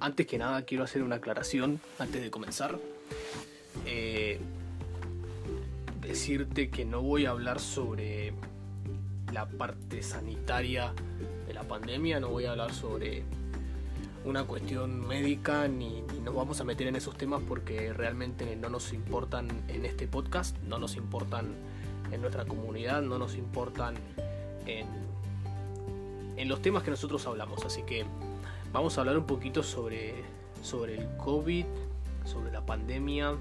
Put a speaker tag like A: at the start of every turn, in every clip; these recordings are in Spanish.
A: Antes que nada quiero hacer una aclaración antes de comenzar. Eh, decirte que no voy a hablar sobre la parte sanitaria de la pandemia, no voy a hablar sobre una cuestión médica ni, nos vamos a meter en esos temas porque realmente no nos importan en este podcast, no nos importan en nuestra comunidad, no nos importan en, en los temas que nosotros hablamos. Así que vamos a hablar un poquito sobre, sobre el COVID, sobre la pandemia,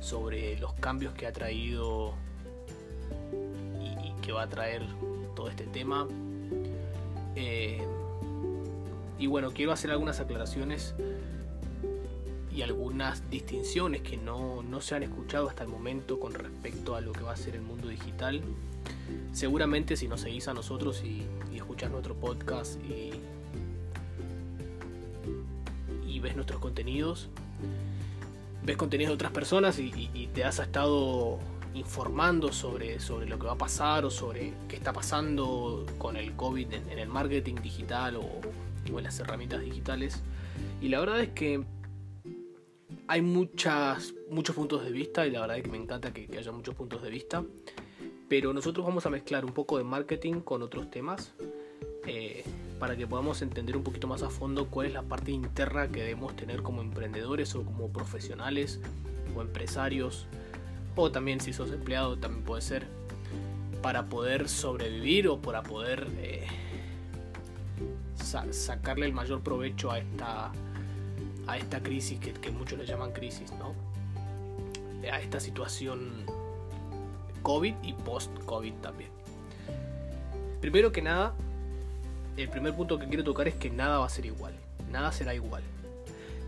A: sobre los cambios que ha traído y, que va a traer todo este tema. Eh, y bueno, quiero hacer algunas aclaraciones y algunas distinciones que no, se han escuchado hasta el momento con respecto a lo que va a ser el mundo digital. Seguramente si nos seguís a nosotros y, y escuchás nuestro podcast y, ves nuestros contenidos, ves contenidos de otras personas y, te has estado informando sobre, sobre lo que va a pasar o sobre qué está pasando con el COVID en el marketing digital o, o en las herramientas digitales. Y la verdad es que hay muchas, muchos puntos de vista y la verdad es que me encanta que, haya muchos puntos de vista. Pero nosotros vamos a mezclar un poco de marketing con otros temas eh, para que podamos entender un poquito más a fondo cuál es la parte interna que debemos tener como emprendedores o como profesionales o empresarios o también si sos empleado también puede ser para poder sobrevivir o para poder eh, sacarle el mayor provecho a esta, a esta crisis que, muchos le llaman crisis, ¿no? A esta situación COVID y post-COVID también. Primero que nada, el primer punto que quiero tocar es que nada va a ser igual. Nada será igual.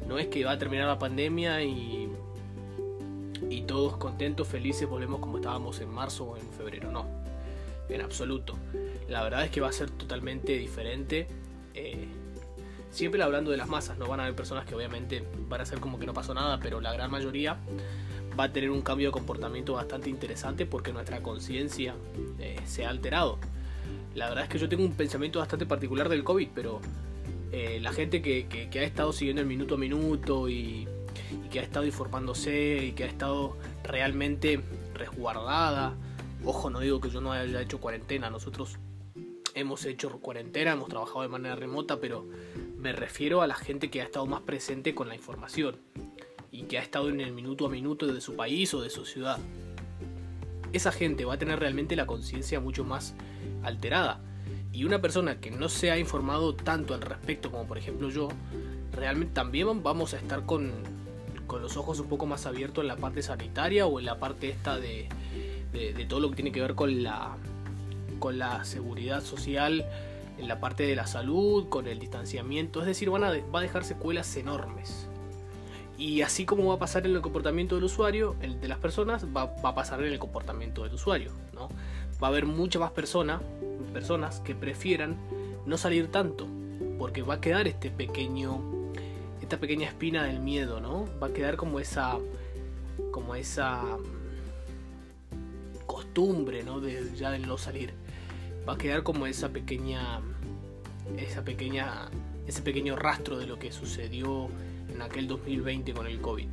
A: No es que va a terminar la pandemia y, y todos contentos, felices, volvemos como estábamos en marzo o en febrero. No, en absoluto. La verdad es que va a ser totalmente diferente eh, siempre hablando de las masas, no van a haber personas que obviamente van a ser como que no pasó nada, pero la gran mayoría va a tener un cambio de comportamiento bastante interesante porque nuestra conciencia eh, se ha alterado. La verdad es que yo tengo un pensamiento bastante particular del COVID, pero eh, la gente que, ha estado siguiendo el minuto a minuto y, que ha estado informándose y que ha estado realmente resguardada, ojo, no digo que yo no haya hecho cuarentena, nosotros hemos hecho cuarentena, hemos trabajado de manera remota, pero me refiero a la gente que ha estado más presente con la información y que ha estado en el minuto a minuto de su país o de su ciudad. Esa gente va a tener realmente la conciencia mucho más alterada. Y una persona que no se ha informado tanto al respecto como por ejemplo yo, realmente también vamos a estar con, con los ojos un poco más abiertos en la parte sanitaria o en la parte esta de, de todo lo que tiene que ver con la, con la seguridad social, en la parte de la salud, con el distanciamiento. Es decir, van a, va a dejar secuelas enormes. Y así como va a pasar en el comportamiento del usuario, el de las personas, va, a pasar en el comportamiento del usuario. ¿no? Va a haber muchas más personas, personas que prefieran no salir tanto, porque va a quedar este pequeño, esta pequeña espina del miedo, ¿no? Va a quedar como esa, como esa mm, costumbre, ¿no? De ya de no salir va a quedar como esa pequeña esa pequeña ese pequeño rastro de lo que sucedió en aquel 2020 con el COVID.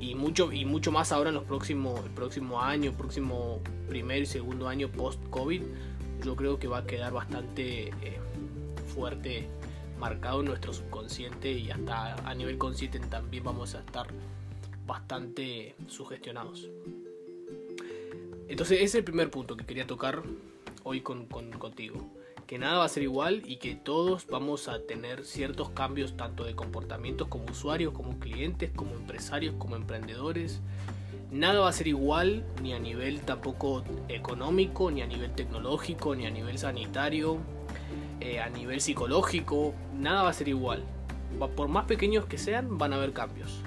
A: Y mucho, y mucho más ahora en los próximos, el próximo año, próximo primer y segundo año post-COVID, yo creo que va a quedar bastante eh, fuerte marcado en nuestro subconsciente y hasta a nivel consciente también vamos a estar bastante sugestionados. Entonces ese es el primer punto que quería tocar hoy con, contigo. Que nada va a ser igual y que todos vamos a tener ciertos cambios tanto de comportamientos como usuarios, como clientes, como empresarios, como emprendedores. Nada va a ser igual ni a nivel tampoco económico, ni a nivel tecnológico, ni a nivel sanitario, eh, a nivel psicológico. Nada va a ser igual. Por más pequeños que sean, van a haber cambios.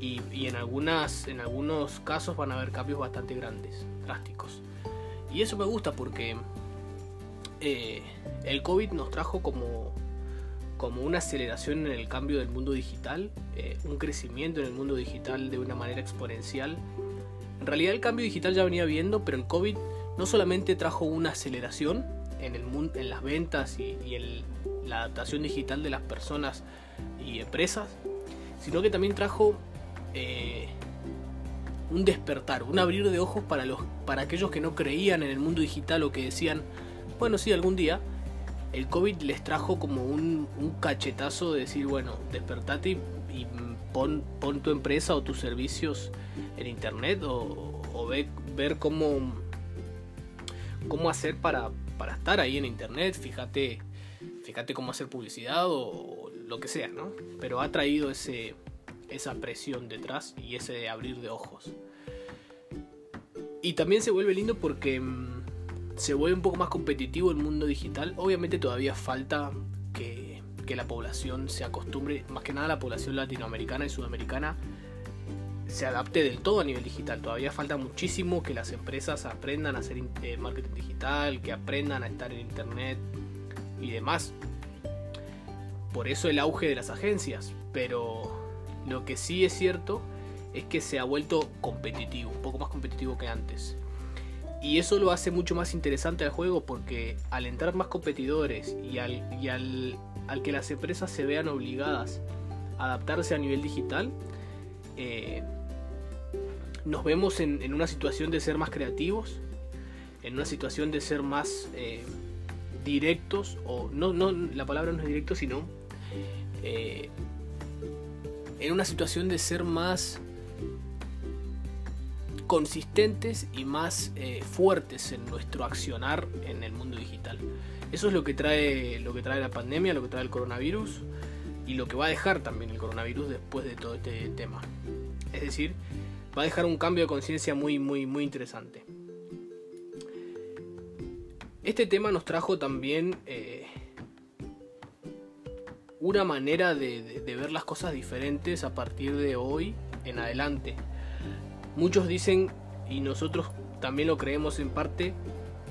A: Y, y, en, algunas, en algunos casos van a haber cambios bastante grandes, drásticos. Y eso me gusta porque eh, el COVID nos trajo como, como una aceleración en el cambio del mundo digital, eh, un crecimiento en el mundo digital de una manera exponencial. En realidad el cambio digital ya venía viendo, pero el COVID no solamente trajo una aceleración en, el en las ventas y, en la adaptación digital de las personas y empresas, sino que también trajo eh, un despertar, un abrir de ojos para, los, para aquellos que no creían en el mundo digital o que decían, bueno, sí, algún día, el COVID les trajo como un, cachetazo de decir, bueno, despertate y, pon, tu empresa o tus servicios en internet o, o ver cómo, cómo hacer para, estar ahí en internet, fíjate, fíjate cómo hacer publicidad o, lo que sea, ¿no? Pero ha traído ese, esa presión detrás y ese abrir de ojos. Y también se vuelve lindo porque mm, se vuelve un poco más competitivo el mundo digital. Obviamente todavía falta que, que, la población se acostumbre, más que nada la población latinoamericana y sudamericana, se adapte del todo a nivel digital. Todavía falta muchísimo que las empresas aprendan a hacer eh, marketing digital, que aprendan a estar en internet y demás. Por eso el auge de las agencias. Pero lo que sí es cierto es que se ha vuelto competitivo, un poco más competitivo que antes. Y eso lo hace mucho más interesante al juego porque al entrar más competidores y al, y al, al que las empresas se vean obligadas a adaptarse a nivel digital, eh, nos vemos en, una situación de ser más creativos, en una situación de ser más eh, directos, o no, no, la palabra no es directo, sino eh, en una situación de ser más consistentes y más eh, fuertes en nuestro accionar en el mundo digital. Eso es lo que trae lo que trae la pandemia, lo que trae el coronavirus y lo que va a dejar también el coronavirus después de todo este tema. Es decir, va a dejar un cambio de conciencia muy, muy, muy interesante. Este tema nos trajo también eh, una manera de, ver las cosas diferentes a partir de hoy en adelante. Muchos dicen, y nosotros también lo creemos en parte,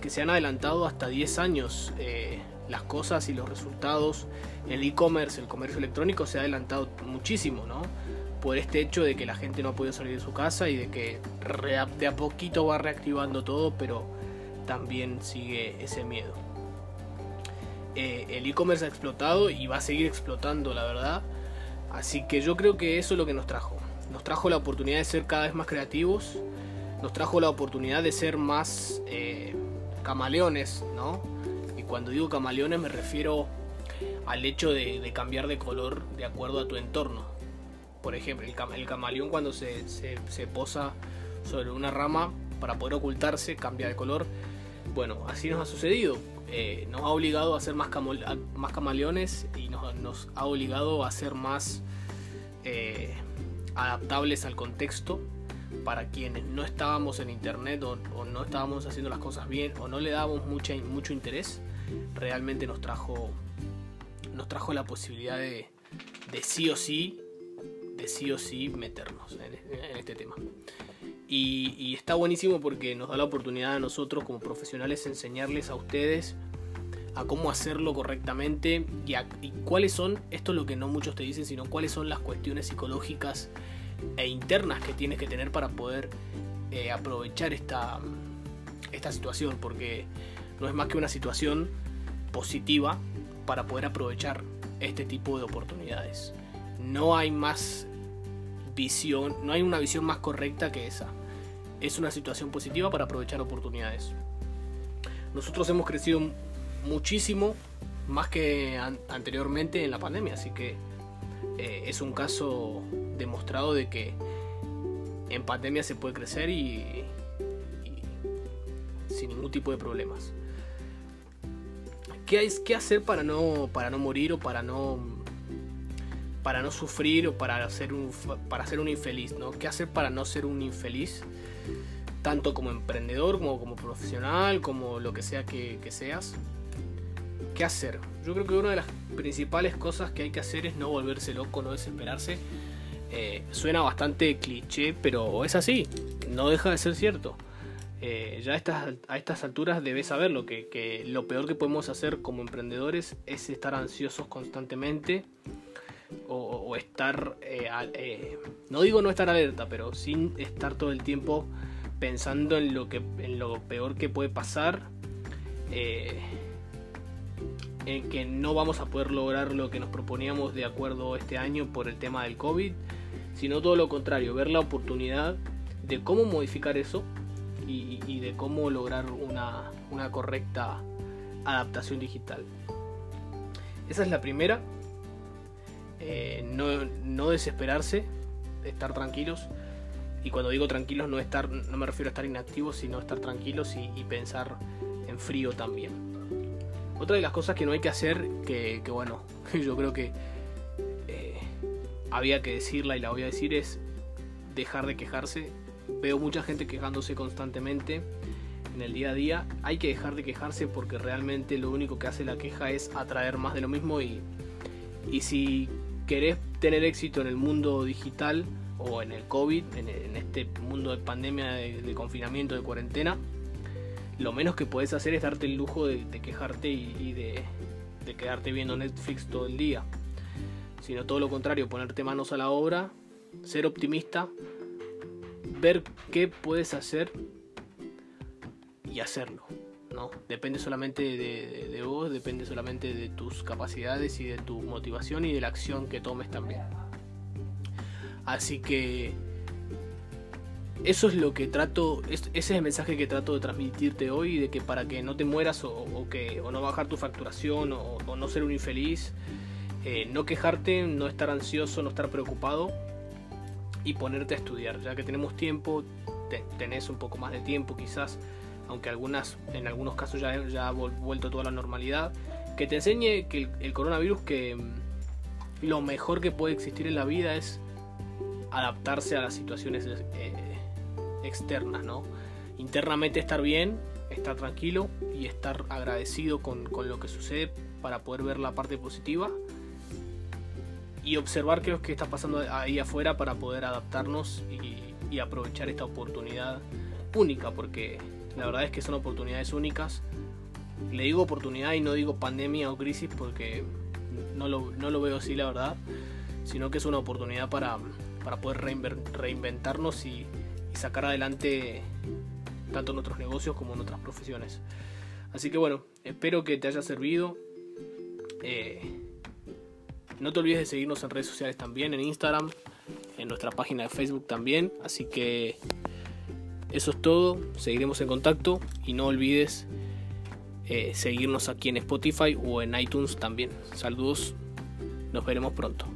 A: que se han adelantado hasta 10 años eh, las cosas y los resultados. El e-commerce, el comercio electrónico se ha adelantado muchísimo, ¿no? por este hecho de que la gente no ha podido salir de su casa y de que de a poquito va reactivando todo, pero también sigue ese miedo. Eh, el e-commerce ha explotado y va a seguir explotando, la verdad. Así que yo creo que eso es lo que nos trajo. Nos trajo la oportunidad de ser cada vez más creativos. Nos trajo la oportunidad de ser más eh, camaleones, ¿no? Y cuando digo camaleones me refiero al hecho de cambiar de color de acuerdo a tu entorno. Por ejemplo, el, camaleón cuando se, posa sobre una rama para poder ocultarse cambia de color. Bueno, así nos ha sucedido. Eh, nos ha obligado a ser más, camaleones y nos, ha obligado a ser más eh, adaptables al contexto para quienes no estábamos en internet o, no estábamos haciendo las cosas bien o no le dábamos mucho interés, realmente nos trajo, nos trajo la posibilidad de, de sí o sí sí o sí meternos en, este tema. Y, está buenísimo porque nos da la oportunidad a nosotros como profesionales enseñarles a ustedes a cómo hacerlo correctamente y, cuáles son, esto es lo que no muchos te dicen, sino cuáles son las cuestiones psicológicas e internas que tienes que tener para poder eh, aprovechar esta, esta situación, porque no es más que una situación positiva para poder aprovechar este tipo de oportunidades. No hay más visión, no hay una visión más correcta que esa. Es una situación positiva para aprovechar oportunidades. Nosotros hemos crecido muchísimo más que anteriormente en la pandemia, así que eh, es un caso demostrado de que en pandemia se puede crecer y, sin ningún tipo de problemas. ¿Qué, hay, ¿Qué hacer para no, para no morir o para no para no sufrir o para ser un, para ser un infeliz, ¿no? ¿Qué hacer para no ser un infeliz? Tanto como emprendedor, como profesional, como lo que sea que, seas. ¿Qué hacer? Yo creo que una de las principales cosas que hay que hacer es no volverse loco, no desesperarse. Eh, suena bastante cliché, pero es así, no deja de ser cierto. Eh, ya a estas, a estas alturas debes saberlo, que, que lo peor que podemos hacer como emprendedores es estar ansiosos constantemente, o, estar, eh, no digo no estar alerta, pero sin estar todo el tiempo pensando en lo, que, en lo peor que puede pasar. En que no vamos a poder lograr lo que nos proponíamos de acuerdo este año por el tema del COVID, sino todo lo contrario, ver la oportunidad de cómo modificar eso y, de cómo lograr una, una correcta adaptación digital. Esa es la primera. Eh, no, no, desesperarse, estar tranquilos. Y cuando digo tranquilos no estar, no me refiero a estar inactivos, sino estar tranquilos y, pensar en frío también. Otra de las cosas que no hay que hacer, que, bueno, yo creo que eh, había que decirla y la voy a decir, es dejar de quejarse. Veo mucha gente quejándose constantemente en el día a día. Hay que dejar de quejarse porque realmente lo único que hace la queja es atraer más de lo mismo y, y si querés tener éxito en el mundo digital o en el COVID, en, este mundo de pandemia, de, confinamiento, de cuarentena, lo menos que puedes hacer es darte el lujo de, quejarte y, de, de, quedarte viendo Netflix todo el día. Sino todo lo contrario, ponerte manos a la obra, ser optimista, ver qué puedes hacer y hacerlo. ¿no? Depende solamente de, vos, depende solamente de tus capacidades y de tu motivación y de la acción que tomes también. Así que eso es lo que trato, ese es el mensaje que trato de transmitirte hoy, de que para que no te mueras o, que, o no bajar tu facturación o, no ser un infeliz, eh, no quejarte, no estar ansioso, no estar preocupado y ponerte a estudiar, ya que tenemos tiempo, tenés un poco más de tiempo quizás aunque algunas, en algunos casos ya, ya ha vuelto toda la normalidad, que te enseñe que el, coronavirus que mm, lo mejor que puede existir en la vida es adaptarse a las situaciones eh, externas, ¿no? Internamente estar bien, estar tranquilo y estar agradecido con, lo que sucede para poder ver la parte positiva y observar qué es que está pasando ahí afuera para poder adaptarnos y aprovechar esta oportunidad única porque la verdad es que son oportunidades únicas. Le digo oportunidad y no digo pandemia o crisis porque no lo, veo así, la verdad. Sino que es una oportunidad para, poder reinventarnos y, sacar adelante tanto nuestros negocios como en otras profesiones. Así que bueno, espero que te haya servido. Eh, no te olvides de seguirnos en redes sociales también, en Instagram, en nuestra página de Facebook también. Así que eso es todo, seguiremos en contacto y no olvides eh, seguirnos aquí en Spotify o en iTunes también. Saludos, nos veremos pronto.